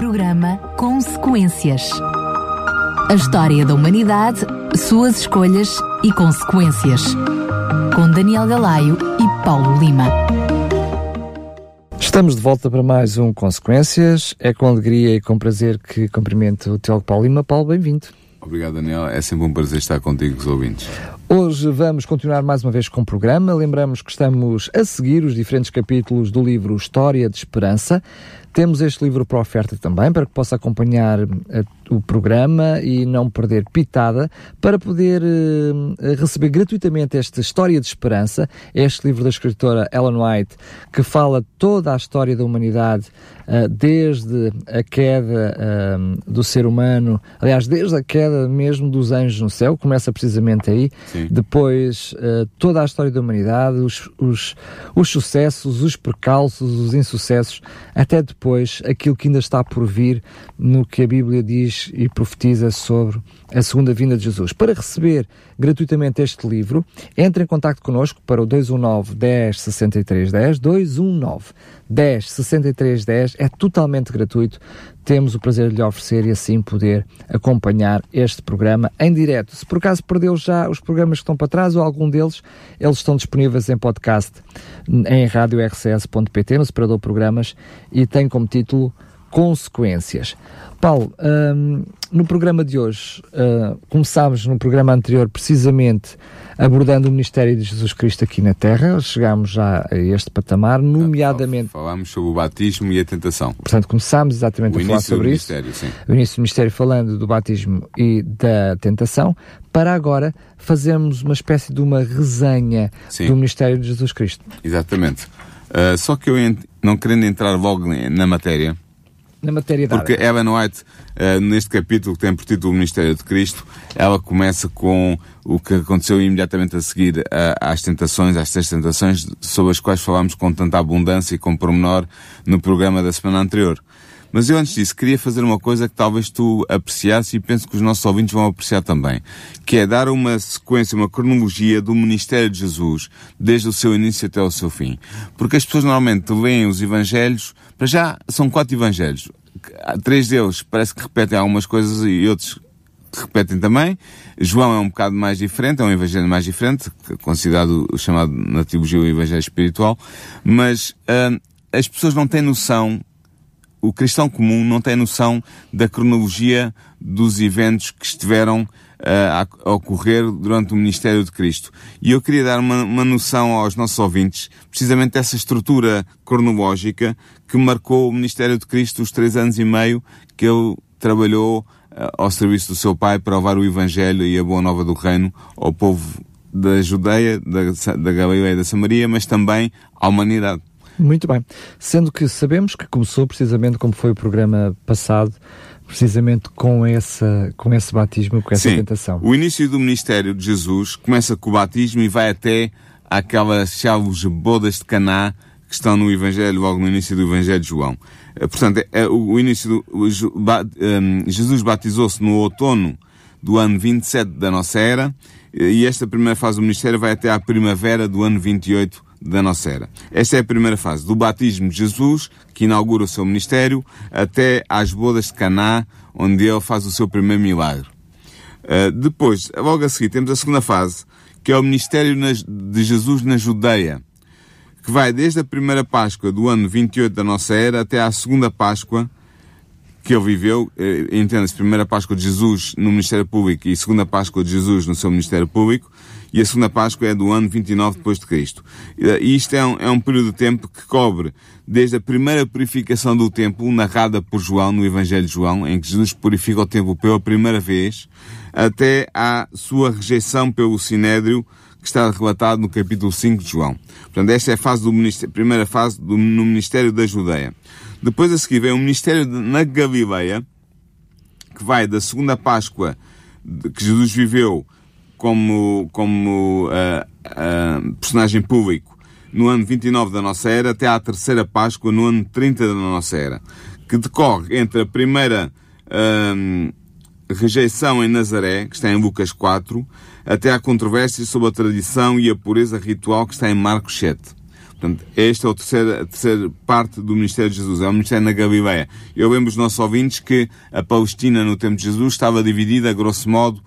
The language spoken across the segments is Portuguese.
Programa Consequências. A história da humanidade, suas escolhas e consequências. Com Daniel Galaio e Paulo Lima. Estamos de volta para mais um Consequências. É com alegria e com prazer que cumprimento o Teólogo Paulo Lima. Paulo, bem-vindo. Obrigado, Daniel. É sempre um prazer estar contigo, os ouvintes. Hoje vamos continuar mais uma vez com o programa. Lembramos que estamos a seguir os diferentes capítulos do livro História de Esperança. Temos este livro para oferta também, para que possa acompanhar uh, o programa e não perder pitada, para poder uh, receber gratuitamente esta História de Esperança, este livro da escritora Ellen White, que fala toda a história da humanidade, uh, desde a queda do ser humano, aliás, desde a queda mesmo dos anjos no céu, começa precisamente aí, Sim. depois toda a história da humanidade, os, os, os sucessos, os percalços, os insucessos, até depois depois aquilo que ainda está por vir no que a Bíblia diz e profetiza sobre a segunda vinda de Jesus. Para receber gratuitamente este livro, entre em contato connosco para o 219 10 63 10, 219 10 63 10, é totalmente gratuito. Temos o prazer de lhe oferecer e assim poder acompanhar este programa em direto. Se por acaso perdeu já os programas que estão para trás ou algum deles, eles estão disponíveis em podcast em radiorcs.pt, no separador programas, e tem como título Consequências. Paulo, um, no programa de hoje, uh, começámos no programa anterior precisamente abordando o ministério de Jesus Cristo aqui na Terra, chegámos já a este patamar, nomeadamente... Falámos sobre o batismo e a tentação. Portanto, começámos exatamente o a falar sobre isso. Sim. O início do ministério falando do batismo e da tentação, para agora fazermos uma espécie de uma resenha sim. do ministério de Jesus Cristo. Exatamente. Uh, só que eu, não querendo entrar logo na matéria, na matéria da Porque Ellen White, uh, neste capítulo que tem por título o Ministério de Cristo, ela começa com o que aconteceu imediatamente a seguir uh, às tentações, às três tentações, sobre as quais falámos com tanta abundância e com pormenor no programa da semana anterior. Mas eu antes disso queria fazer uma coisa que talvez tu apreciasse e penso que os nossos ouvintes vão apreciar também, que é dar uma sequência, uma cronologia do ministério de Jesus, desde o seu início até o seu fim. Porque as pessoas normalmente leem os evangelhos, para já são quatro evangelhos. Três deles parece que repetem algumas coisas e outros repetem também. João é um bocado mais diferente, é um evangelho mais diferente, considerado o chamado na teologia o evangelho espiritual, mas uh, as pessoas não têm noção o cristão comum não tem noção da cronologia dos eventos que estiveram uh, a, ocorrer durante o ministério de Cristo. E eu queria dar uma, uma noção aos nossos ouvintes, precisamente dessa estrutura cronológica que marcou o ministério de Cristo os três anos e meio que ele trabalhou uh, ao serviço do seu Pai para levar o Evangelho e a boa nova do Reino ao povo da Judeia, da, da Galileia e da Samaria, mas também à humanidade. Muito bem. Sendo que sabemos que começou precisamente como foi o programa passado, precisamente com, essa, com esse batismo, com essa Sim, tentação. O início do ministério de Jesus começa com o batismo e vai até aquelas chaves bodas de Caná que estão no Evangelho, logo no início do Evangelho de João. Eh, portanto, é, é o início do, o, um, Jesus batizou-se no outono do ano 27 da nossa era e esta primeira fase do ministério vai até à primavera do ano 28 da nossa era. Esta é a primeira fase, do batismo de Jesus, que inaugura o seu ministério, até às bodas de Caná, onde ele faz o seu primeiro milagre. Uh, depois, logo a seguir, temos a segunda fase, que é o ministério de Jesus na Judeia, que vai desde a primeira Páscoa do ano 28 da nossa era até à segunda Páscoa que ele viveu, eh, entenda-se, primeira Páscoa de Jesus no Ministério Público e segunda Páscoa de Jesus no seu Ministério Público, e a segunda Páscoa é do ano 29 depois de Cristo. E isto é um, é um período de tempo que cobre desde a primeira purificação do templo, narrada por João no Evangelho de João, em que Jesus purifica o templo pela primeira vez, até à sua rejeição pelo Sinédrio, que está relatado no capítulo 5 de João. Portanto, esta é a fase do primeira fase do, no Ministério da Judeia. Depois a seguir vem o Ministério de, na Galileia, que vai da segunda Páscoa que Jesus viveu como, como uh, uh, personagem público no ano 29 da nossa era até à terceira Páscoa no ano 30 da nossa era, que decorre entre a primeira uh, rejeição em Nazaré, que está em Lucas 4, até à controvérsia sobre a tradição e a pureza ritual que está em Marcos 7. Portanto, esta é a terceira, a terceira parte do ministério de Jesus, é o ministério na Galileia. Eu lembro os nossos ouvintes que a Palestina no tempo de Jesus estava dividida, grosso modo,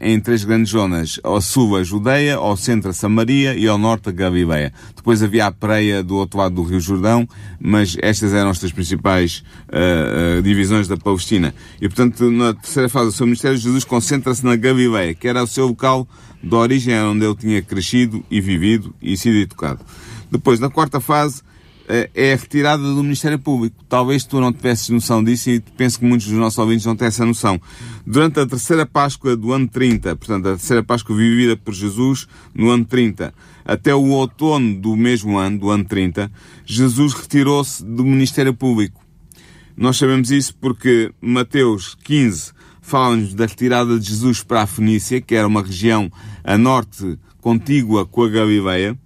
em três grandes zonas. Ao sul a Judeia, ao centro a Samaria e ao norte a Galileia. Depois havia a Preia do outro lado do Rio Jordão, mas estas eram as três principais uh, uh, divisões da Palestina. E portanto, na terceira fase do seu ministério, Jesus concentra-se na Galileia, que era o seu local de origem, onde ele tinha crescido e vivido e sido educado. Depois, na quarta fase, eh, é a retirada do Ministério Público. Talvez tu não tivesses noção disso e penso que muitos dos nossos ouvintes não têm essa noção. Durante a terceira Páscoa do ano 30, portanto, a terceira Páscoa vivida por Jesus no ano 30, até o outono do mesmo ano, do ano 30, Jesus retirou-se do Ministério Público. Nós sabemos isso porque Mateus 15 fala-nos da retirada de Jesus para a Fenícia, que era uma região a norte contígua com a Galileia,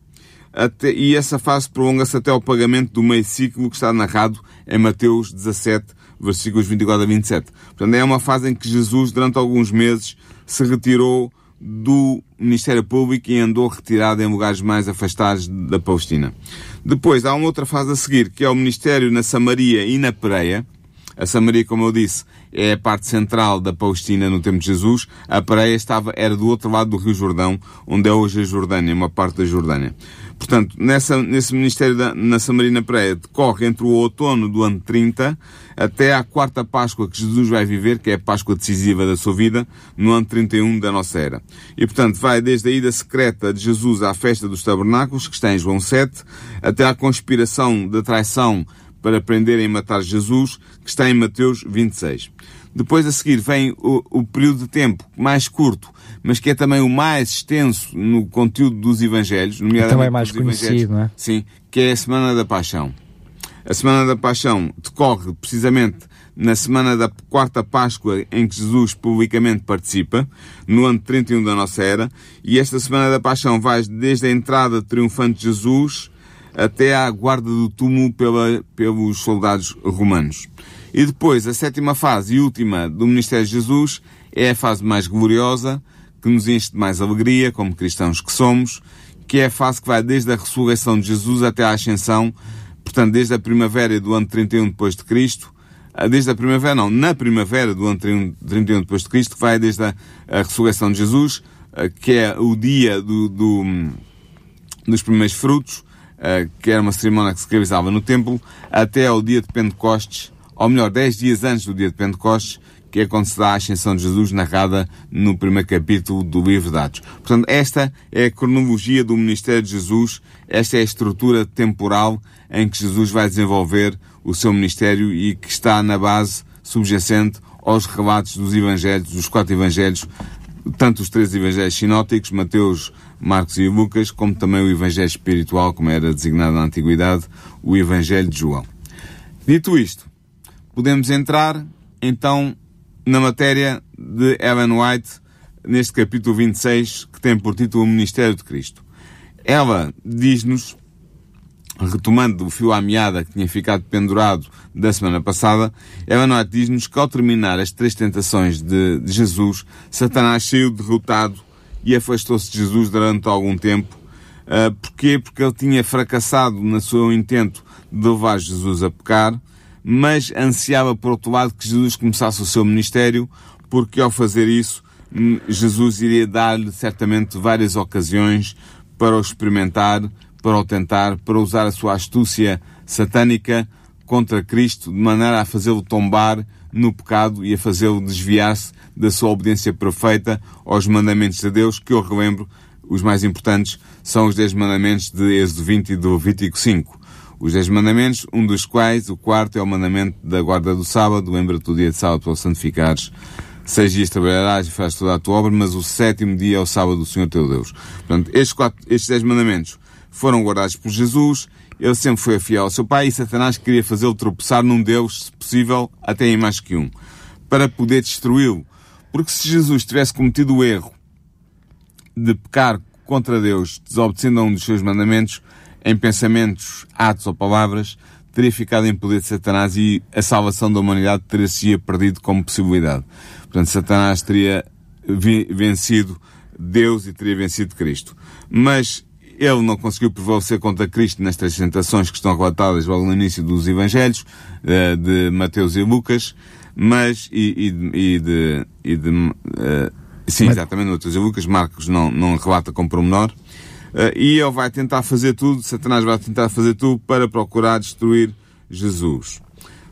até, e essa fase prolonga-se até ao pagamento do meio ciclo que está narrado em Mateus 17, versículos 24 a 27. Portanto, é uma fase em que Jesus, durante alguns meses, se retirou do Ministério Público e andou retirado em lugares mais afastados da Palestina. Depois, há uma outra fase a seguir, que é o Ministério na Samaria e na Pereia. A Samaria, como eu disse, é a parte central da Palestina no tempo de Jesus. A Pereia estava, era do outro lado do Rio Jordão, onde é hoje a Jordânia, uma parte da Jordânia. Portanto, nessa, nesse Ministério da, na Samarina Praia decorre entre o outono do ano 30 até à quarta Páscoa que Jesus vai viver, que é a Páscoa decisiva da sua vida, no ano 31 da nossa era. E, portanto, vai desde a ida secreta de Jesus à festa dos tabernáculos, que está em João 7, até à conspiração da traição para prenderem e matar Jesus, que está em Mateus 26. Depois a seguir vem o, o, período de tempo mais curto, mas que é também o mais extenso no conteúdo dos Evangelhos, nomeadamente também mais conhecido, não é? Sim, que é a Semana da Paixão. A Semana da Paixão decorre precisamente na semana da quarta Páscoa em que Jesus publicamente participa, no ano 31 da nossa era, e esta Semana da Paixão vai desde a entrada triunfante de Jesus até à guarda do túmulo pela, pelos soldados romanos. E depois, a sétima fase e última do Ministério de Jesus é a fase mais gloriosa, que nos enche de mais alegria, como cristãos que somos, que é a fase que vai desde a ressurreição de Jesus até à ascensão, portanto, desde a primavera do ano 31 depois de Cristo, desde a primavera, não, na primavera do ano 31 depois de Cristo, que vai desde a, a ressurreição de Jesus, que é o dia do, do, dos primeiros frutos, que era uma cerimónia que se realizava no templo, até ao dia de Pentecostes, ou melhor, dez dias antes do dia de Pentecostes, que é dá a ascensão de Jesus narrada no primeiro capítulo do livro de Atos. Portanto, esta é a cronologia do ministério de Jesus, esta é a estrutura temporal em que Jesus vai desenvolver o seu ministério e que está na base subjacente aos relatos dos evangelhos, dos quatro evangelhos, tanto os três evangelhos sinóticos, Mateus, Marcos e Lucas, como também o evangelho espiritual, como era designado na antiguidade, o evangelho de João. Dito isto, podemos entrar então na matéria de Ellen White, neste capítulo 26, que tem por título o Ministério de Cristo. Ela diz-nos, retomando o fio à meada que tinha ficado pendurado da semana passada, Ellen White diz-nos que ao terminar as três tentações de, de Jesus, Satanás saiu derrotado e afastou-se de Jesus durante algum tempo. Uh, porquê? Porque ele tinha fracassado no seu intento de levar Jesus a pecar, mas ansiava, por outro lado, que Jesus começasse o seu ministério, porque ao fazer isso, hum, Jesus iria dar-lhe certamente várias ocasiões para o experimentar, para o tentar, para usar a sua astúcia satânica contra Cristo, de maneira a fazê-lo tombar no pecado e a fazê-lo desviar-se da sua obediência perfeita aos mandamentos de Deus, que eu relembro, os mais importantes, são os 10 mandamentos de Êxodo 20 e do Levítico 5 os dez mandamentos, um dos quais, o quarto, é o mandamento da guarda do sábado, lembra-te do dia de sábado para o santificares. Seis dias trabalharás e farás toda a tua obra, mas o sétimo dia é o sábado do Senhor teu Deus. Portanto, estes, quatro, estes dez mandamentos foram guardados por Jesus, ele sempre foi fiel ao seu pai e Satanás queria fazê-lo tropeçar num Deus, se possível, até em mais que um, para poder destruí-lo. Porque se Jesus tivesse cometido o erro de pecar contra Deus, desobedecendo a um dos seus mandamentos, em pensamentos, atos ou palavras, teria ficado em poder de Satanás e a salvação da humanidade teria-se perdido como possibilidade. Portanto, Satanás teria vencido Deus e teria vencido Cristo. Mas ele não conseguiu prevalecer contra Cristo nestas tentações que estão relatadas logo no início dos Evangelhos, uh, de Mateus e Lucas, mas, e, e, e de, e de uh, sim, exatamente, Mateus e Lucas, Marcos não, não relata com pormenor, e ele vai tentar fazer tudo, Satanás vai tentar fazer tudo para procurar destruir Jesus.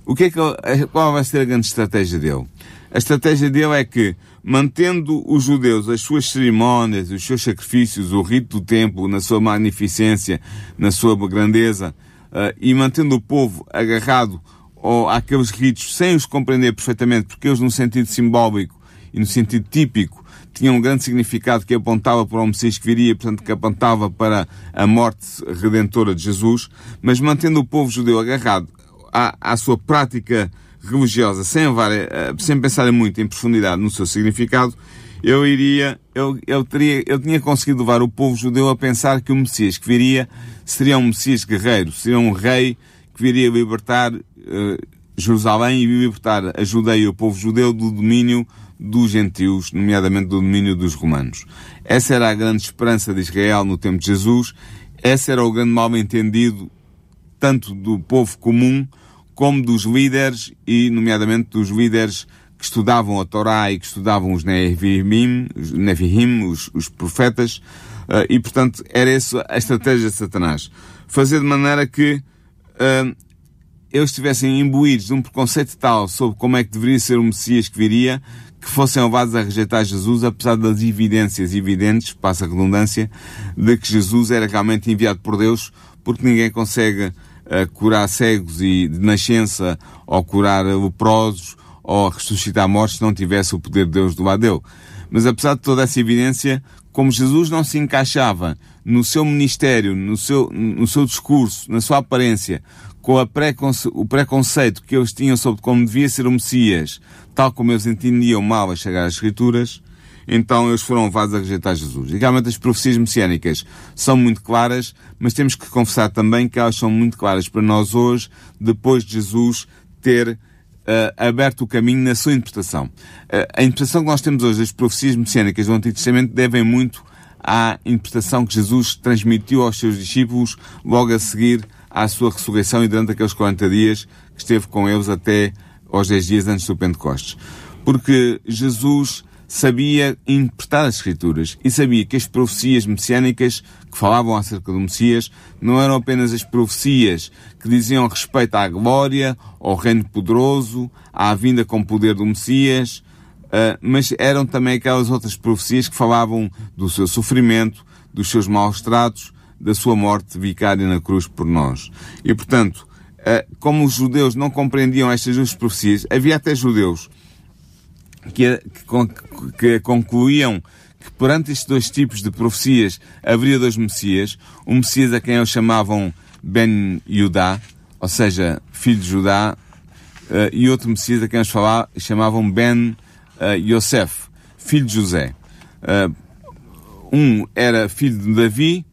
O que é que ele, qual vai ser a grande estratégia dele? A estratégia dele é que, mantendo os judeus as suas cerimónias, os seus sacrifícios, o rito do templo, na sua magnificência, na sua grandeza, uh, e mantendo o povo agarrado ou àqueles ritos sem os compreender perfeitamente, porque eles, no sentido simbólico e no sentido típico, tinham um grande significado que apontava para o Messias que viria, portanto, que apontava para a morte redentora de Jesus, mas mantendo o povo judeu agarrado à, à sua prática religiosa, sem, levar, eh, sem pensar muito em profundidade no seu significado, eu iria, eu, eu, teria, eu tinha conseguido levar o povo judeu a pensar que o Messias que viria seria um Messias guerreiro, seria um rei que viria libertar uh, Jerusalém e libertar a Judeia o povo judeu do domínio dos gentios, nomeadamente do domínio dos romanos. Essa era a grande esperança de Israel no tempo de Jesus, esse era o grande mal entendido tanto do povo comum como dos líderes e, nomeadamente, dos líderes que estudavam a Torá e que estudavam os Nevi'im, os, os, profetas, uh, e, portanto, era essa a estratégia de Satanás. Fazer de maneira que uh, eles estivessem imbuídos de um preconceito tal sobre como é que deveria ser o Messias que viria, que fossem levados a rejeitar Jesus, apesar das evidências evidentes, passa a redundância, de que Jesus era realmente enviado por Deus, porque ninguém consegue uh, curar cegos e de nascença, ou curar leprosos, ou ressuscitar mortos se não tivesse o poder de Deus do lado dele. Mas apesar de toda essa evidência, como Jesus não se encaixava no seu ministério, no seu, no seu discurso, na sua aparência, com preconce o preconceito que eles tinham sobre como devia ser o Messias, tal como eles entendiam mal a chegar às Escrituras, então eles foram levados a rejeitar Jesus. E realmente as profecias messiânicas são muito claras, mas temos que confessar também que elas são muito claras para nós hoje, depois de Jesus ter uh, aberto o caminho na sua interpretação. Uh, a interpretação que nós temos hoje das profecias messiânicas do Antigo Testamento devem muito à interpretação que Jesus transmitiu aos seus discípulos logo a seguir à sua ressurreição e durante aqueles 40 dias que esteve com eles até aos 10 dias antes do Pentecostes. Porque Jesus sabia interpretar as Escrituras e sabia que as profecias messiânicas que falavam acerca do Messias não eram apenas as profecias que diziam respeito à glória, ao reino poderoso, à vinda com poder do Messias, uh, mas eram também aquelas outras profecias que falavam do seu sofrimento, dos seus maus tratos, da sua morte vicária na cruz por nós. E, portanto, uh, como os judeus não compreendiam estas duas profecias, havia até judeus que, que, concluíam que perante estes dois tipos de profecias haveria dois Messias, um Messias a quem eles chamavam Ben Yudá, ou seja, filho de Judá, uh, e outro Messias a quem eles falavam, chamavam Ben uh, Yosef, filho de José. Um era filho de Davi,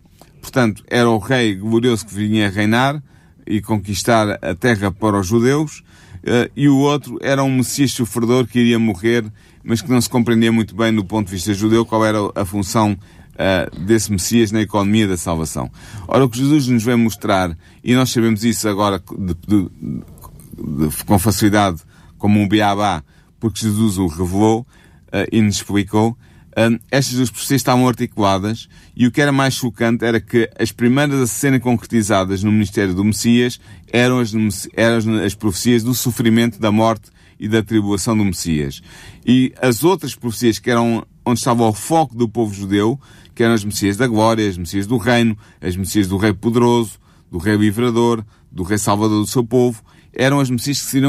portanto era o rei glorioso que vinha reinar e conquistar a terra para os judeus, uh, e o outro era um Messias sofredor que iria morrer, mas que não se compreendia muito bem do ponto de vista judeu qual era a função uh, desse Messias na economia da salvação. Ora, o que Jesus nos vem mostrar, e nós sabemos isso agora de, de, de, com facilidade, como um beabá, porque Jesus o revelou uh, e nos explicou, um, estas duas profecias estavam articuladas e o que era mais chocante era que as primeiras a serem concretizadas no ministério do Messias eram as, eram as profecias do sofrimento, da morte e da tribulação do Messias. E as outras profecias que eram onde estava o foco do povo judeu, que eram as Messias da glória, as Messias do reino, as Messias do rei poderoso, do rei livrador, do rei salvador do seu povo, eram as, que se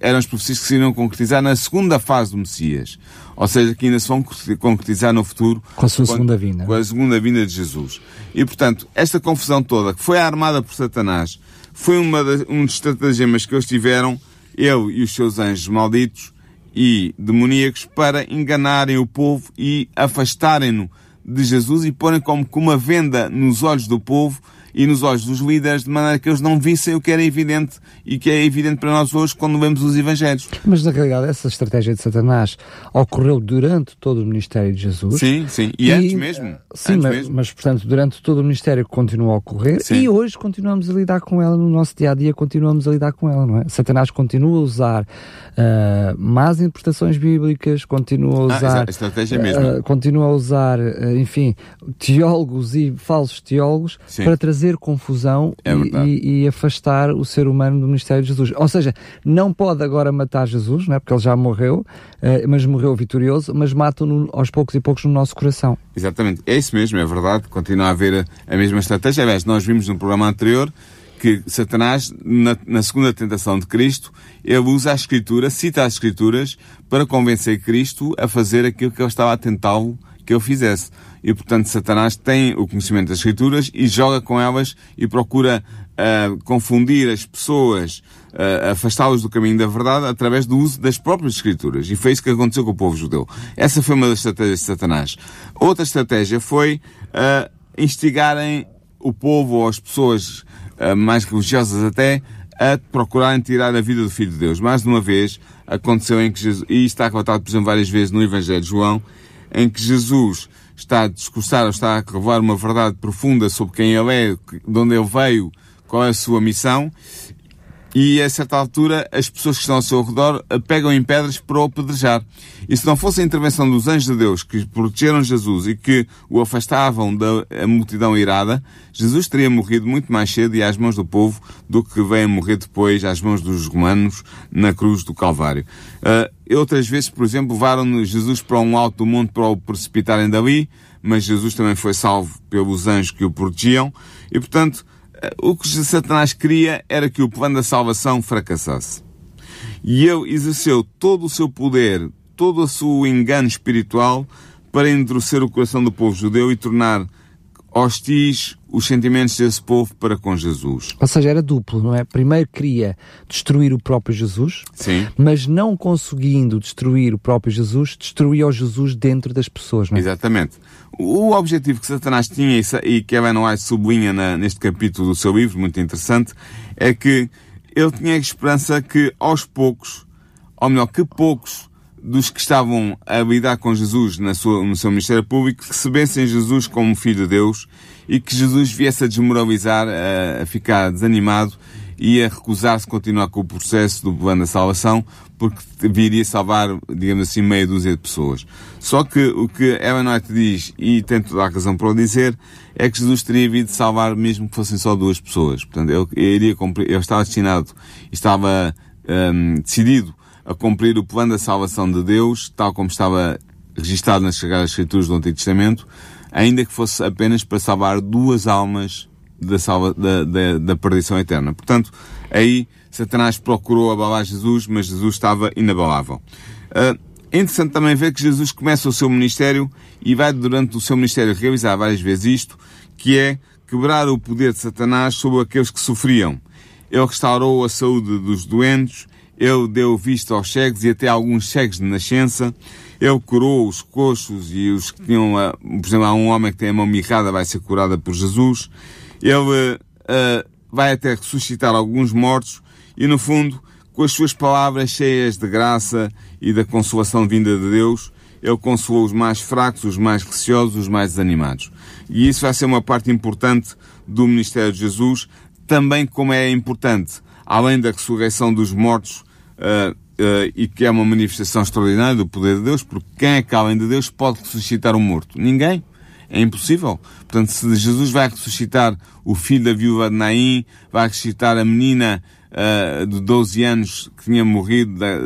eram as profecias que se iriam concretizar na segunda fase do Messias. Ou seja, que ainda se vão concretizar no futuro. Com a sua segunda vinda. Com a segunda vinda de Jesus. E, portanto, esta confusão toda, que foi armada por Satanás, foi uma das, um dos estratagemas que eles tiveram, ele e os seus anjos malditos e demoníacos, para enganarem o povo e afastarem-no de Jesus e porem como com uma venda nos olhos do povo e nos olhos dos líderes, de maneira que eles não vissem o que era evidente e que é evidente para nós hoje quando vemos os Evangelhos. Mas na realidade, essa estratégia de Satanás ocorreu durante todo o ministério de Jesus. Sim, sim. E, e antes mesmo. Sim, antes mas, mesmo. mas, portanto, durante todo o ministério continua a ocorrer Sim. e hoje continuamos a lidar com ela no nosso dia a dia, continuamos a lidar com ela, não é? Satanás continua a usar ah, más interpretações bíblicas, continua a Ah, usar. exa- a estratégia é mesmo. ah, continua a usar, ah, enfim, teólogos e falsos teólogos Sim. para trazer confusão É e- e, afastar o ser humano do ministério de Jesus. Ou seja, não pode agora matar Jesus, não é? porque ele já morreu, eh, mas morreu vitorioso, mas matam-no aos poucos e poucos no nosso coração. Exatamente. É isso mesmo, é verdade. Continua a haver a, a mesma estratégia. Aliás, nós vimos no programa anterior que Satanás, na, na segunda tentação de Cristo, ele usa a Escritura, cita as Escrituras, para convencer Cristo a fazer aquilo que ele estava a tentá-lo que ele fizesse. E, portanto, Satanás tem o conhecimento das Escrituras e joga com elas e procura ah, confundir as pessoas, ah, afastá-los do caminho da verdade através do uso das próprias Escrituras. E foi isso que aconteceu com o povo judeu. Essa foi uma das estratégias de Satanás. Outra estratégia foi ah, instigarem o povo ou as pessoas mais religiosas até a procurarem tirar a vida do Filho de Deus. Mais uma vez, aconteceu em que Jesus, e está relatado, por exemplo, várias vezes no Evangelho de João, em que Jesus está a discursar ou está a revelar uma verdade profunda sobre quem ele é, de onde ele veio, qual é a sua missão, e a certa altura as pessoas que estão ao seu redor pegam em pedras para o apedrejar. E se não fosse a intervenção dos anjos de Deus que protegeram Jesus e que o afastavam da multidão irada, Jesus teria morrido muito mais cedo e às mãos do povo do que veio a morrer depois às mãos dos romanos na cruz do Calvário. Uh, outras vezes, por exemplo, levaram Jesus para um alto do monte para o precipitarem dali, mas Jesus também foi salvo pelos anjos que o protegiam e, portanto, o que Satanás queria era que o plano da salvação fracassasse. E ele exerceu todo o seu poder, todo o seu engano espiritual para endurecer o coração do povo judeu e tornar hostis os sentimentos desse povo para com Jesus. Ou seja, era duplo, não é? Primeiro queria destruir o próprio Jesus, Sim. mas não conseguindo destruir o próprio Jesus, destruía o Jesus dentro das pessoas, não é? Exatamente. O objetivo que Satanás tinha e que Ellen White sublinha na, neste capítulo do seu livro, muito interessante, é que ele tinha a esperança que aos poucos, ou melhor, que poucos dos que estavam a lidar com Jesus na sua, no seu ministério público recebessem Jesus como Filho de Deus e que Jesus viesse a desmoralizar, a, a ficar desanimado e a recusar-se continuar com o processo do plano da salvação, porque viria salvar, digamos assim, meia dúzia de pessoas. Só que o que Ellen White diz, e tem toda a razão para o dizer, é que Jesus teria vindo salvar mesmo que fossem só duas pessoas. Portanto, ele, ele iria cumprir, ele estava destinado, estava hum, decidido a cumprir o plano da salvação de Deus, tal como estava registado nas Sagradas Escrituras do Antigo Testamento, ainda que fosse apenas para salvar duas almas da, salva, da, da, da perdição eterna. Portanto, aí Satanás procurou abalar Jesus, mas Jesus estava inabalável. Uh, é interessante também ver que Jesus começa o seu ministério e vai durante o seu ministério realizar várias vezes isto, que é quebrar o poder de Satanás sobre aqueles que sofriam. Ele restaurou a saúde dos doentes, ele deu vista aos cegos e até alguns cegos de nascença. Ele curou os coxos e os que tinham, por exemplo, há um homem que tem a mão mirrada, vai ser curada por Jesus. Ele uh, vai até ressuscitar alguns mortos e, no fundo, com as suas palavras cheias de graça e da consolação vinda de Deus, ele consolou os mais fracos, os mais receosos, os mais desanimados. E isso vai ser uma parte importante do ministério de Jesus, também como é importante, além da ressurreição dos mortos, uh, e que é uma manifestação extraordinária do poder de Deus, porque quem é que, além de Deus, pode ressuscitar um morto? Ninguém. É impossível. Portanto, se Jesus vai ressuscitar o filho da viúva de Naim, vai ressuscitar a menina uh, de 12 anos que tinha morrido, da,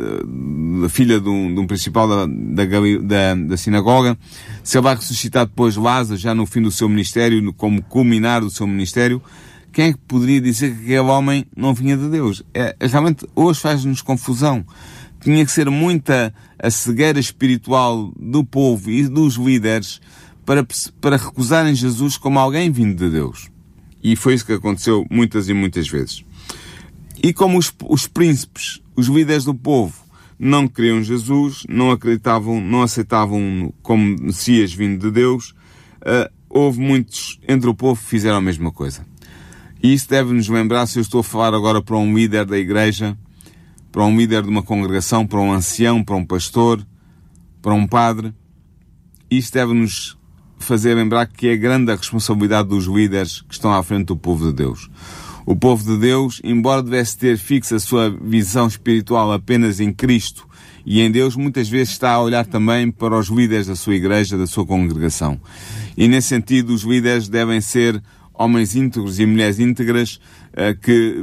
da filha de um, de um principal da, da, da, sinagoga, se ele vai ressuscitar depois Lázaro, já no fim do seu ministério, como culminar do seu ministério, quem é que poderia dizer que aquele homem não vinha de Deus? É, realmente, hoje faz-nos confusão. Tinha que ser muita a cegueira espiritual do povo e dos líderes para, para recusarem Jesus como alguém vindo de Deus. E foi isso que aconteceu muitas e muitas vezes. E como os, os príncipes, os líderes do povo, não queriam Jesus, não acreditavam, não aceitavam como Messias vindo de Deus, uh, houve muitos entre o povo que fizeram a mesma coisa. E isso deve nos lembrar, se eu estou a falar agora para um líder da igreja, para um líder de uma congregação, para um ancião, para um pastor, para um padre, isso deve nos fazer lembrar que é grande a responsabilidade dos líderes que estão à frente do povo de Deus. O povo de Deus, embora devesse ter fixa a sua visão espiritual apenas em Cristo e em Deus, muitas vezes está a olhar também para os líderes da sua igreja, da sua congregação. E nesse sentido, os líderes devem ser homens íntegros e mulheres íntegras eh, que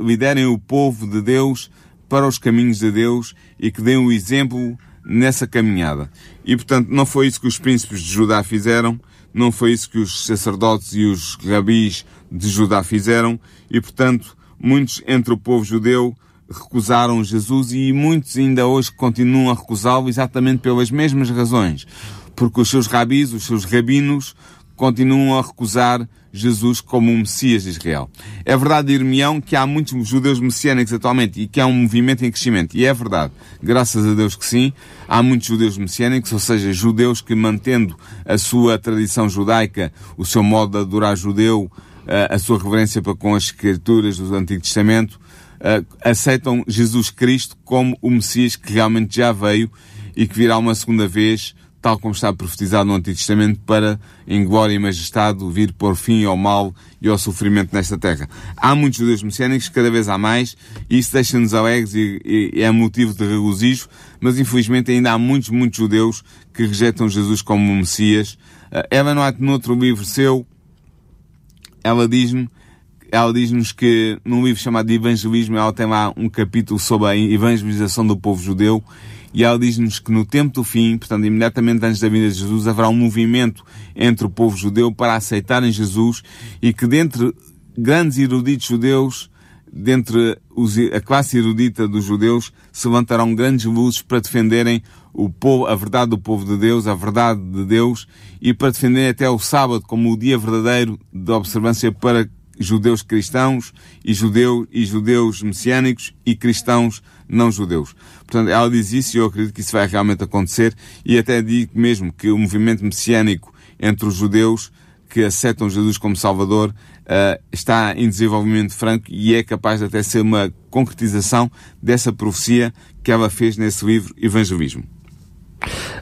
liderem o povo de Deus para os caminhos de Deus e que deem o exemplo nessa caminhada. E portanto, não foi isso que os príncipes de Judá fizeram, não foi isso que os sacerdotes e os rabis de Judá fizeram, e portanto, muitos entre o povo judeu recusaram Jesus e muitos ainda hoje continuam a recusá-lo exatamente pelas mesmas razões. Porque os seus rabis, os seus rabinos, continuam a recusar Jesus como um Messias de Israel. É verdade, Irmião, que há muitos judeus messiânicos atualmente e que há um movimento em crescimento. E é verdade. Graças a Deus que sim. Há muitos judeus messiânicos, ou seja, judeus que mantendo a sua tradição judaica, o seu modo de adorar judeu, eh, a sua reverência para com as escrituras do Antigo Testamento, eh, aceitam Jesus Cristo como o Messias que realmente já veio e que virá uma segunda vez tal como está profetizado no Antigo Testamento, para, em glória e majestade, vir por fim ao mal e ao sofrimento nesta terra. Há muitos judeus messiânicos, cada vez há mais, e isso deixa-nos alegres e, e, é motivo de regozijo, mas infelizmente ainda há muitos, muitos judeus que rejeitam Jesus como Messias. Uh, Ellen White, noutro livro seu, ela diz-me ela diz-nos que num livro chamado Evangelismo, ela tem lá um capítulo sobre a evangelização do povo judeu e ela diz-nos que no tempo do fim, portanto, imediatamente antes da vinda de Jesus, haverá um movimento entre o povo judeu para aceitarem Jesus e que dentre grandes eruditos judeus, dentre os, a classe erudita dos judeus, se levantarão grandes luzes para defenderem o povo, a verdade do povo de Deus, a verdade de Deus, e para defenderem até o sábado como o dia verdadeiro de observância para judeus cristãos e, judeu, e judeus messiânicos e cristãos não judeus. Portanto, ela diz isso e eu acredito que isso vai realmente acontecer e até digo mesmo que o movimento messiânico entre os judeus que aceitam Jesus como Salvador uh, está em desenvolvimento franco e é capaz de até ser uma concretização dessa profecia que ela fez nesse livro Evangelismo.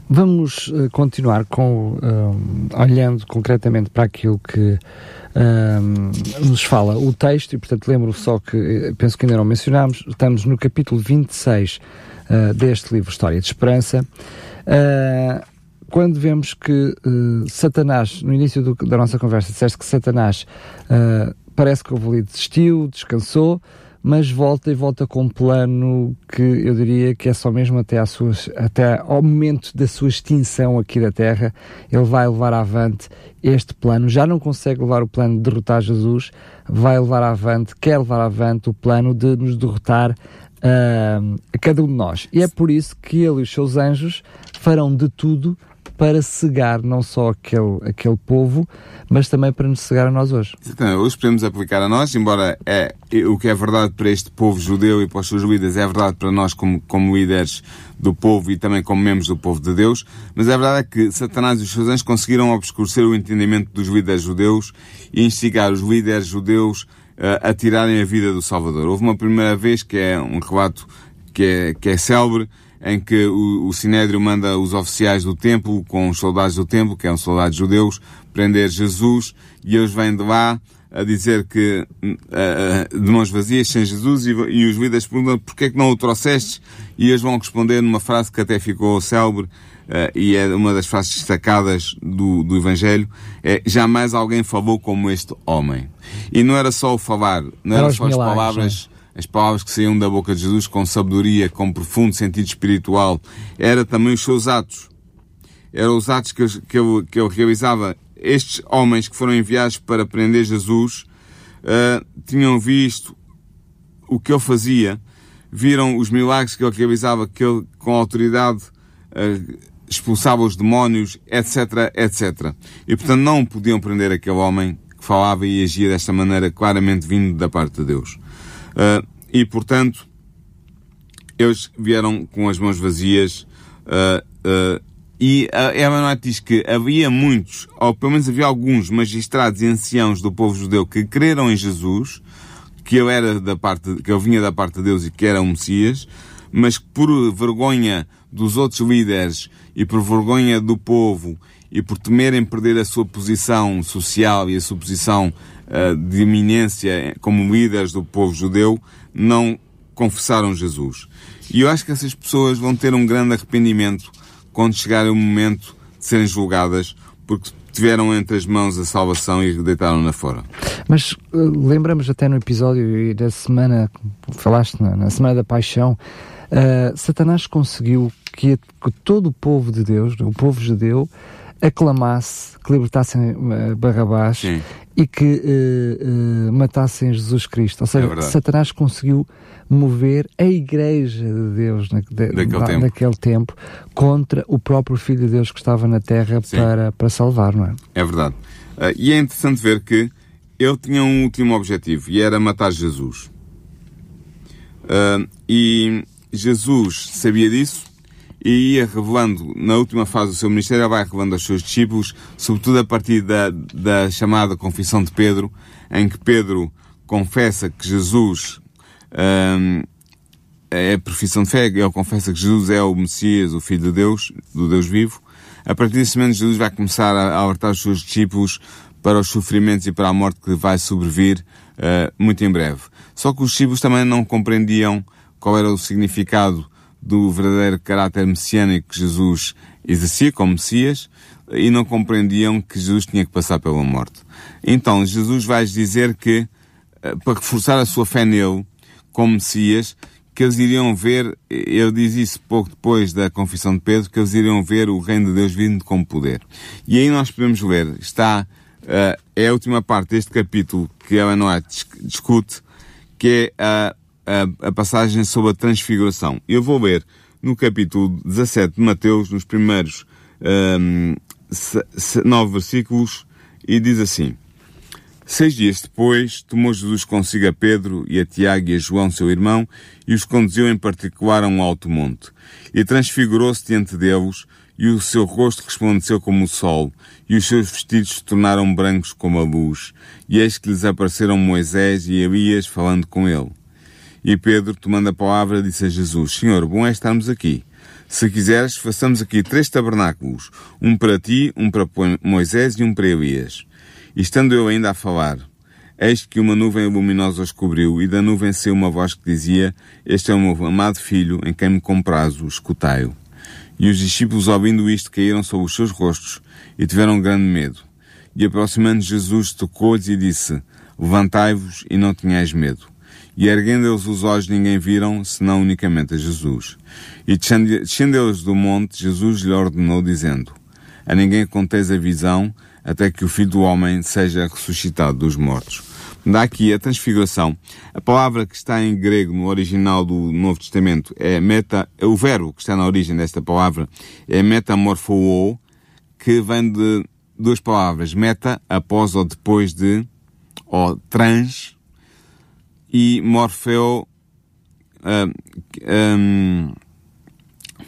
Vamos uh, continuar com, uh, olhando concretamente para aquilo que nos fala o texto, e portanto lembro só que, eh, penso que ainda não mencionámos, estamos no capítulo 26 uh, deste livro História de Esperança, uh, quando vemos que uh, Satanás, no início do, da nossa conversa, disseste que Satanás parece que ali desistiu, descansou, mas volta e volta com um plano que eu diria que é só mesmo até, à sua, até ao momento da sua extinção aqui da Terra, ele vai levar avante este plano, já não consegue levar o plano de derrotar Jesus, vai levar avante, quer levar avante o plano de nos derrotar uh, a cada um de nós. E é por isso que ele e os seus anjos farão de tudo para cegar não só aquele, aquele povo, mas também para nos cegar a nós hoje. Exatamente. Hoje podemos aplicar a nós, embora é, o que é verdade para este povo judeu e para os seus líderes é verdade para nós como, como líderes do povo e também como membros do povo de Deus, mas a verdade é que Satanás e os seus anjos conseguiram obscurecer o entendimento dos líderes judeus e instigar os líderes judeus uh, a tirarem a vida do Salvador. Houve uma primeira vez, que é um relato que é, que é célebre, em que o, o Sinédrio manda os oficiais do templo, com os soldados do templo, que eram soldados judeus, prender Jesus, e eles vêm de lá a dizer que uh, de mãos vazias, sem Jesus, e, e os líderes perguntam porquê é que não o trouxestes, e eles vão responder numa frase que até ficou célebre, Uh, e é uma das frases destacadas do, do Evangelho, é jamais alguém falou como este homem. E não era só o falar, não eram só as palavras, as palavras que saíam da boca de Jesus com sabedoria, com profundo sentido espiritual, era também os seus atos. Eram os atos que eu, que eu, que eu realizava. Estes homens que foram enviados para prender Jesus uh, tinham visto o que eu fazia, viram os milagres que eu realizava, que ele, com autoridade, uh, expulsava os demónios, etc, etc. E portanto não podiam prender aquele homem que falava e agia desta maneira claramente vindo da parte de Deus. Uh, e, portanto, eles vieram com as mãos vazias uh, uh, e a Ellen diz que havia muitos, ou pelo menos havia alguns magistrados e anciãos do povo judeu que creram em Jesus, que eu era da parte, que eu vinha da parte de Deus e que era o Messias, mas que por vergonha dos outros líderes e por vergonha do povo e por temerem perder a sua posição social e a sua posição de eminência como líderes do povo judeu, não confessaram Jesus. E eu acho que essas pessoas vão ter um grande arrependimento quando chegar o momento de serem julgadas, porque tiveram entre as mãos a salvação e deitaram-na fora. Mas uh, lembramos até no episódio da semana, falaste na, na Semana da Paixão, uh, Satanás conseguiu que, que, todo o povo de Deus, o povo judeu, aclamasse que libertassem uh, Barrabás Sim. E que matassem Jesus Cristo. Ou seja, é Satanás conseguiu mover a Igreja de Deus na, de, daquele, tempo. naquele, tempo. contra o próprio Filho de Deus que estava na Terra para, para salvar, não é? É verdade. Uh, e é interessante ver que ele tinha um último objetivo e era matar Jesus. Uh, e Jesus sabia disso e ia revelando, na última fase do seu ministério, vai revelando aos seus discípulos, sobretudo a partir da, da chamada confissão de Pedro, em que Pedro confessa que Jesus um, é a profissão de fé, ele confessa que Jesus é o Messias, o Filho de Deus, do Deus vivo. A partir desse momento, Jesus vai começar a alertar os seus discípulos para os sofrimentos e para a morte que vai sobrevir uh, muito em breve. Só que os discípulos também não compreendiam qual era o significado do verdadeiro caráter messiânico que Jesus exercia como Messias e não compreendiam que Jesus tinha que passar pela morte. Então, Jesus vai dizer que, uh, para reforçar a sua fé nele, como Messias, que eles iriam ver, ele diz isso pouco depois da confissão de Pedro, que eles iriam ver o reino de Deus vindo com poder. E aí nós podemos ler, está, uh, é a última parte deste capítulo que Ellen White discute, que é a, a, passagem sobre a transfiguração. Eu vou ler no capítulo 17 de Mateus, nos primeiros um, nove versículos, e diz assim, Seis dias depois, tomou Jesus consigo a Pedro e a Tiago e a João, seu irmão, e os conduziu em particular a um alto monte. E transfigurou-se diante deles, e o seu rosto resplandeceu como o sol, e os seus vestidos se tornaram brancos como a luz. E eis que lhes apareceram Moisés e Elias falando com ele. E Pedro, tomando a palavra, disse a Jesus, Senhor, bom é estarmos aqui. Se quiseres, façamos aqui três tabernáculos, um para ti, um para Moisés e um para Elias. E estando eu ainda a falar, eis que uma nuvem luminosa os cobriu, e da nuvem saiu uma voz que dizia, Este é o meu amado filho, em quem me comprazo, escutai-o. E os discípulos, ouvindo isto, caíram sobre os seus rostos, e tiveram grande medo. E aproximando Jesus, tocou-lhes e disse, Levantai-vos e não tenhais medo. E erguendo eles os olhos, ninguém viram, senão unicamente a Jesus. E descendo eles do monte, Jesus lhe ordenou, dizendo, A ninguém conteis a visão, até que o Filho do Homem seja ressuscitado dos mortos. Dá aqui a transfiguração. A palavra que está em grego no original do Novo Testamento é meta, o verbo que está na origem desta palavra é metamorfoo, que vem de duas palavras, meta, após ou depois de, ou trans, e morfeo, um, um,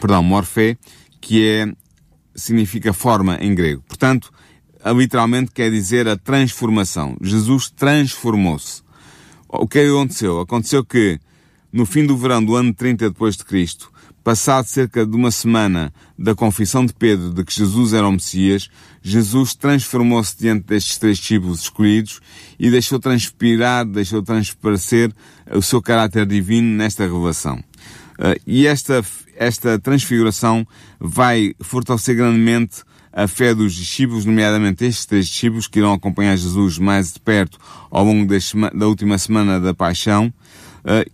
perdão, morfé, que é, significa forma em grego. Portanto, literalmente quer dizer a transformação. Jesus transformou-se. O que aconteceu? Aconteceu que no fim do verão do ano 30 depois de Cristo, passado cerca de uma semana da confissão de Pedro de que Jesus era o Messias, Jesus transformou-se diante destes três discípulos escolhidos e deixou transpirar, deixou transparecer o seu caráter divino nesta revelação. Uh, e esta, esta transfiguração vai fortalecer grandemente a fé dos discípulos, nomeadamente estes três discípulos que irão acompanhar Jesus mais de perto ao longo da última semana da paixão,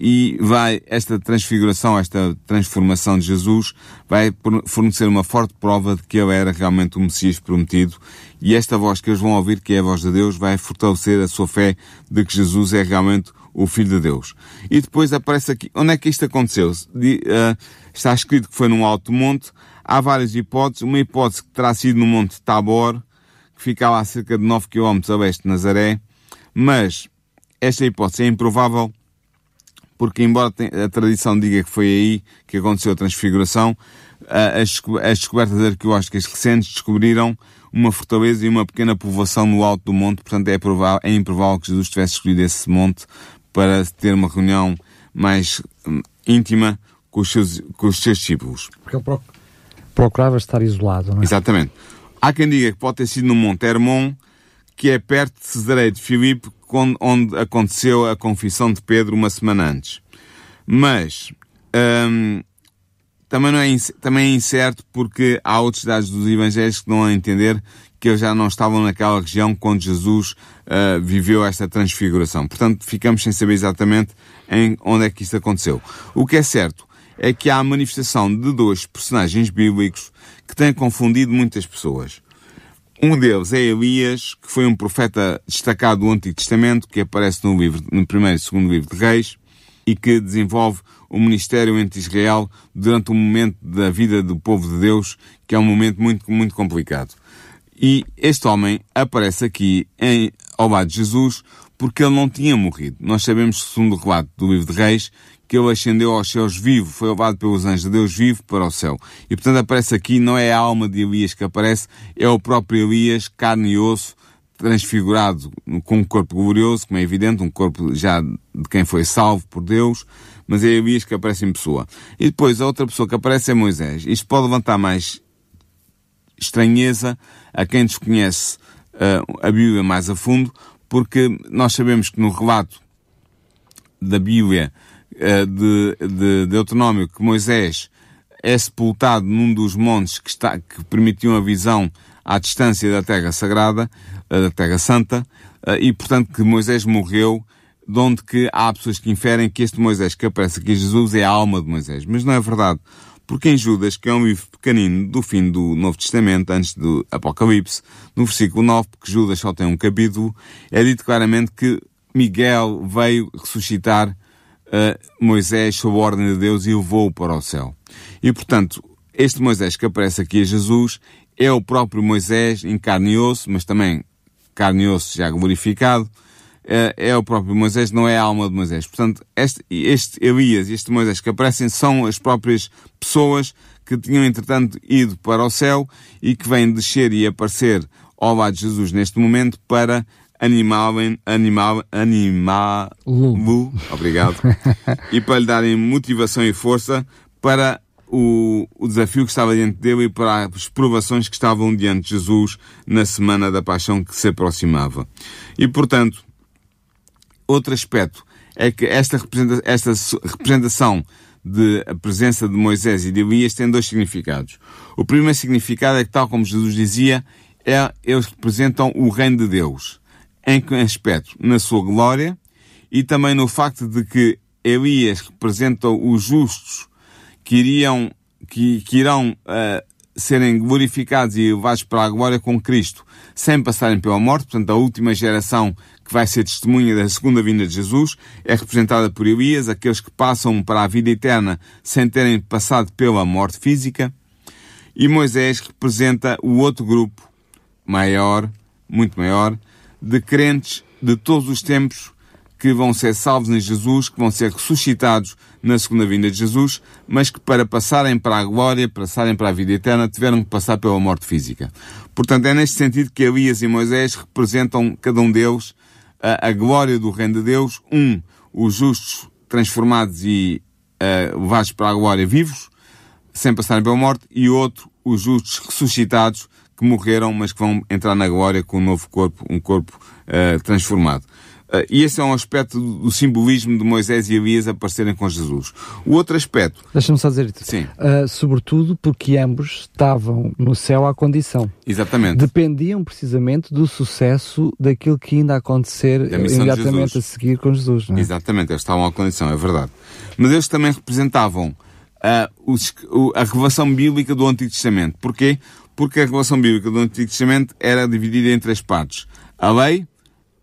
e vai, esta transfiguração, esta transformação de Jesus, vai fornecer uma forte prova de que ele era realmente o Messias prometido, e esta voz que eles vão ouvir, que é a voz de Deus, vai fortalecer a sua fé de que Jesus é realmente o Filho de Deus. E depois aparece aqui, onde é que isto aconteceu? Uh, está escrito que foi num alto monte, Há várias hipóteses. Uma hipótese que terá sido no Monte Tabor, que ficava a cerca de 9 km a oeste de Nazaré, mas esta hipótese é improvável porque embora a tradição diga que foi aí que aconteceu a transfiguração, as, as descobertas arqueológicas recentes descobriram uma fortaleza e uma pequena povoação no alto do monte, portanto é, provável, é improvável que Jesus tivesse escolhido esse monte para ter uma reunião mais hum, íntima com os seus, com os seus discípulos. Porque ele procurava estar isolado, não é? Exatamente. Há quem diga que pode ter sido no Monte Hermon, que é perto de Cesareia de Filipe, onde aconteceu a confissão de Pedro uma semana antes. Mas hum, também, não é, também é incerto porque há outros dados dos evangelhos que dão a entender que eles já não estavam naquela região quando Jesus uh, viveu esta transfiguração. Portanto, ficamos sem saber exatamente em onde é que isso aconteceu. O que é certo é que há a manifestação de dois personagens bíblicos que têm confundido muitas pessoas. Um deles é Elias, que foi um profeta destacado do Antigo Testamento, que aparece no livro, no primeiro e segundo livro de Reis, e que desenvolve o ministério entre Israel durante um momento da vida do povo de Deus, que é um momento muito, muito complicado. E este homem aparece aqui em, ao lado de Jesus porque ele não tinha morrido. Nós sabemos, segundo o relato do livro de Reis, que ele ascendeu aos céus vivo, foi levado pelos anjos de Deus vivo para o céu. E portanto aparece aqui, não é a alma de Elias que aparece, é o próprio Elias, carne e osso, transfigurado com um corpo glorioso, como é evidente, um corpo já de quem foi salvo por Deus, mas é Elias que aparece em pessoa. E depois a outra pessoa que aparece é Moisés. Isto pode levantar mais estranheza a quem desconhece uh, a Bíblia mais a fundo, porque nós sabemos que no relato da Bíblia uh, de, de que Moisés é sepultado num dos montes que, está, que a visão à distância da Terra Sagrada, uh, da Terra Santa, e portanto que Moisés morreu de onde que há pessoas que inferem que este Moisés que aparece aqui Jesus é a alma de Moisés. Mas não é verdade. Porque em Judas, que é um livro pequenino do fim do Novo Testamento, antes do Apocalipse, no versículo 9, porque Judas só tem um capítulo, é dito claramente que Miguel veio ressuscitar uh, Moisés sob a ordem de Deus e levou-o para o céu. E portanto, este Moisés que aparece aqui a Jesus é o próprio Moisés em carne e osso, mas também carne e osso já glorificado, é, é o próprio Moisés, não é a alma de Moisés. Portanto, este, este Elias e este Moisés que aparecem são as próprias pessoas que tinham, entretanto, ido para o céu e que vêm descer e aparecer ao lado de Jesus neste momento para animá-lo, animá animá-lo, obrigado, e para lhe darem motivação e força para o, o, desafio que estava diante dele e para as provações que estavam diante de Jesus na semana da paixão que se aproximava. E, portanto, outro aspecto é que esta, representa esta representação de a presença de Moisés e de Elias tem dois significados. O primeiro significado é que, tal como Jesus dizia, é, eles representam o reino de Deus. Em que aspecto? Na sua glória e também no facto de que Elias representa os justos que iriam, que, que irão uh, serem glorificados e levados para a glória com Cristo, sem passarem pela morte, portanto, a última geração que vai ser testemunha da segunda vinda de Jesus, é representada por Elias, aqueles que passam para a vida eterna sem terem passado pela morte física, e Moisés representa o outro grupo, maior, muito maior, de crentes de todos os tempos que vão ser salvos em Jesus, que vão ser ressuscitados na segunda vinda de Jesus, mas que para passarem para a glória, passarem para a vida eterna, tiveram que passar pela morte física. Portanto, é neste sentido que Elias e Moisés representam, cada um deles, a, a glória do reino de Deus, um, os justos transformados e uh, levados para a glória vivos, sem passarem pela morte, e outro, os justos ressuscitados que morreram, mas que vão entrar na glória com um novo corpo, um corpo uh, transformado. Uh, e esse é um aspecto do simbolismo de Moisés e Elias aparecerem com Jesus. O outro aspecto. Deixa-me só dizer isso. Sim. Uh, sobretudo porque ambos estavam no céu à condição. Exatamente. Dependiam precisamente do sucesso daquilo que ainda acontecer imediatamente a seguir com Jesus. Não é? Exatamente, eles estavam à condição, é verdade. Mas eles também representavam uh, os, a revelação bíblica do Antigo Testamento. Porquê? Porque a revelação bíblica do Antigo Testamento era dividida em três partes. A lei,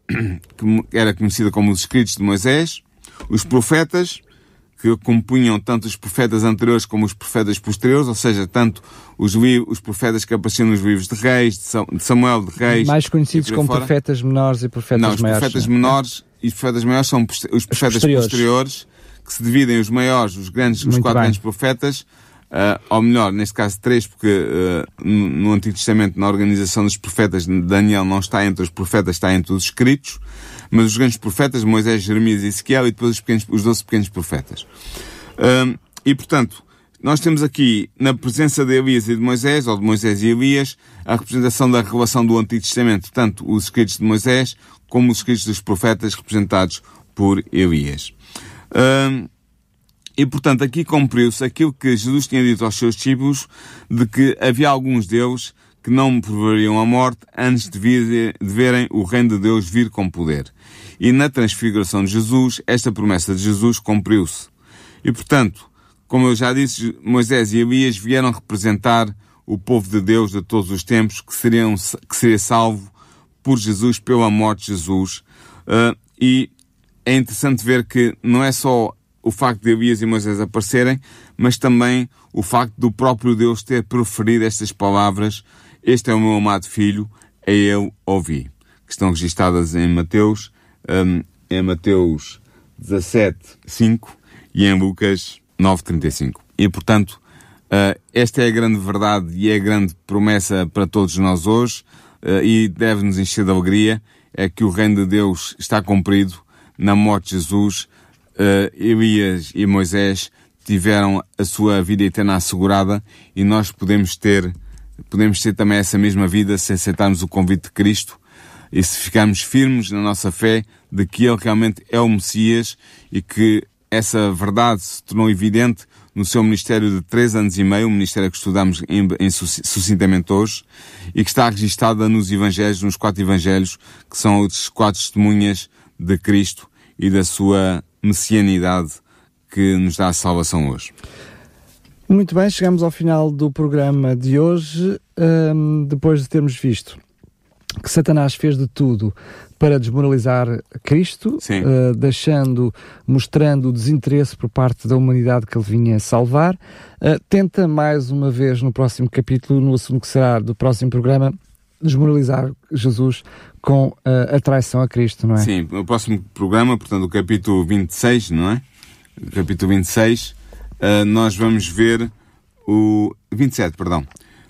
que era conhecida como os escritos de Moisés, os profetas, que compunham tanto os profetas anteriores como os profetas posteriores, ou seja, tanto os, os profetas que apareciam nos livros de reis, de Samuel, de reis. Mais conhecidos como fora. profetas menores e profetas não, maiores. Os profetas menores e os profetas maiores são os profetas posteriores. posteriores. que se dividem os maiores, os grandes, os quatro bem. grandes profetas, uh, ou melhor, neste caso três, porque uh, no Antigo Testamento, na organização dos profetas, Daniel não está entre os profetas, está entre os escritos, mas os grandes profetas, Moisés, Jeremias e Ezequiel, e depois os, pequenos, os doze pequenos profetas. Uh, e, portanto, nós temos aqui, na presença de Elias e de Moisés, ou de Moisés e Elias, a representação da revelação do Antigo Testamento, tanto os escritos de Moisés, como os escritos dos profetas representados por Elias. E, portanto, aqui cumpriu-se aquilo que Jesus tinha dito aos seus discípulos, de que havia alguns deles que não provariam a morte antes de, vir, de verem o reino de Deus vir com poder. E na transfiguração de Jesus, esta promessa de Jesus cumpriu-se. E, portanto, como eu já disse, Moisés e Elias vieram representar o povo de Deus de todos os tempos que, seriam, que seria salvo por Jesus, pela morte de Jesus. Uh, e é interessante ver que não é só o facto de Elias e Moisés aparecerem, mas também o facto do próprio Deus ter proferido estas palavras: Este é o meu amado filho, a ele ouvi. Que estão registadas em Mateus, um, em Mateus 17, 5 e em Lucas 9,35. E, portanto, uh, esta é a grande verdade e é a grande promessa para todos nós hoje uh, e deve-nos encher de alegria, é que o reino de Deus está cumprido na morte de Jesus. Uh, Elias e Moisés tiveram a sua vida eterna assegurada e nós podemos ter, podemos ter também essa mesma vida se aceitarmos o convite de Cristo e se ficarmos firmes na nossa fé de que Ele realmente é o Messias e que essa verdade se tornou evidente no seu ministério de três anos e meio, o ministério que estudamos em, em sucintamente hoje, e que está registada nos evangelhos, nos quatro evangelhos, que são as quatro testemunhas de Cristo e da sua messianidade que nos dá a salvação hoje. Muito bem, chegamos ao final do programa de hoje, um, depois de termos visto que Satanás fez de tudo para desmoralizar Cristo, uh, deixando, mostrando o desinteresse por parte da humanidade que ele vinha salvar. Uh, tenta mais uma vez no próximo capítulo, no assunto que será do próximo programa, desmoralizar Jesus com uh, a traição a Cristo, não é? Sim, no próximo programa, portanto, o capítulo 26, não é? O capítulo 26, nós vamos ver o 27, perdão.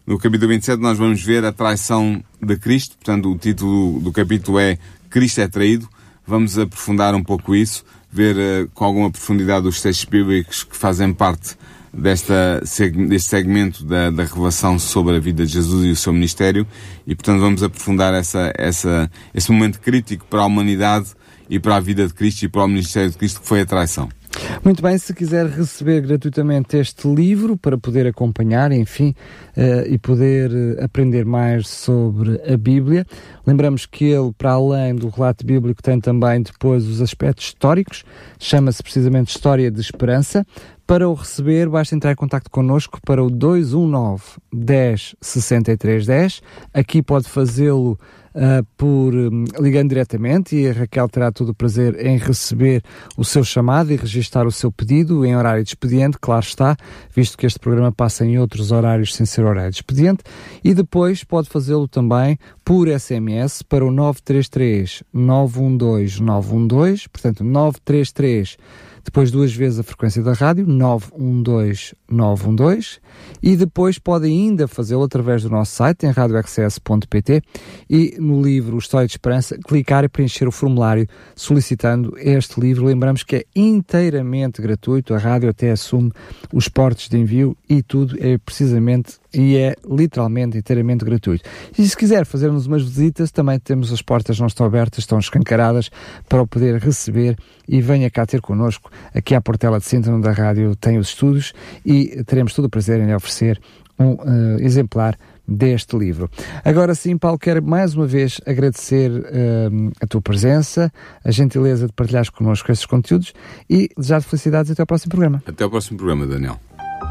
No capítulo 27 nós vamos ver a traição de Cristo, portanto o título do capítulo é Cristo é traído. Vamos aprofundar um pouco isso, ver uh, com alguma profundidade os textos bíblicos que fazem parte desta, deste segmento da, da revelação sobre a vida de Jesus e o seu ministério e portanto vamos aprofundar essa, essa, esse momento crítico para a humanidade e para a vida de Cristo e para o ministério de Cristo que foi a traição. Muito bem, se quiser receber gratuitamente este livro para poder acompanhar, enfim, uh, e poder uh, aprender mais sobre a Bíblia, lembramos que ele, para além do relato bíblico, tem também depois os aspectos históricos, chama-se precisamente História de Esperança. Para o receber, basta entrar em contato connosco para o 219 10 63 10. Aqui pode fazê-lo uh, por um, ligando diretamente e a Raquel terá todo o prazer em receber o seu chamado e registar o seu pedido em horário de expediente, claro está, visto que este programa passa em outros horários sem ser horário de expediente, e depois pode fazê-lo também por SMS para o 933 912 912, portanto 933 depois duas vezes a frequência da rádio, 912-912, e depois pode ainda fazê-lo através do nosso site, em radioxs.pt, e no livro História de Esperança, clicar e preencher o formulário solicitando este livro. Lembramos que é inteiramente gratuito, a rádio até assume os portos de envio e tudo é precisamente e é literalmente inteiramente gratuito. E se quiser fazer-nos umas visitas, também temos as portas não estão abertas, estão escancaradas para o poder receber e venha cá ter connosco aqui à Portela de Sintra, da rádio tem os estudos e teremos todo o prazer em oferecer um uh, exemplar deste livro. Agora sim, Paulo, quero mais uma vez agradecer uh, a tua presença, a gentileza de partilhares connosco estes conteúdos e desejar felicidades até ao próximo programa. Até ao próximo programa, Daniel.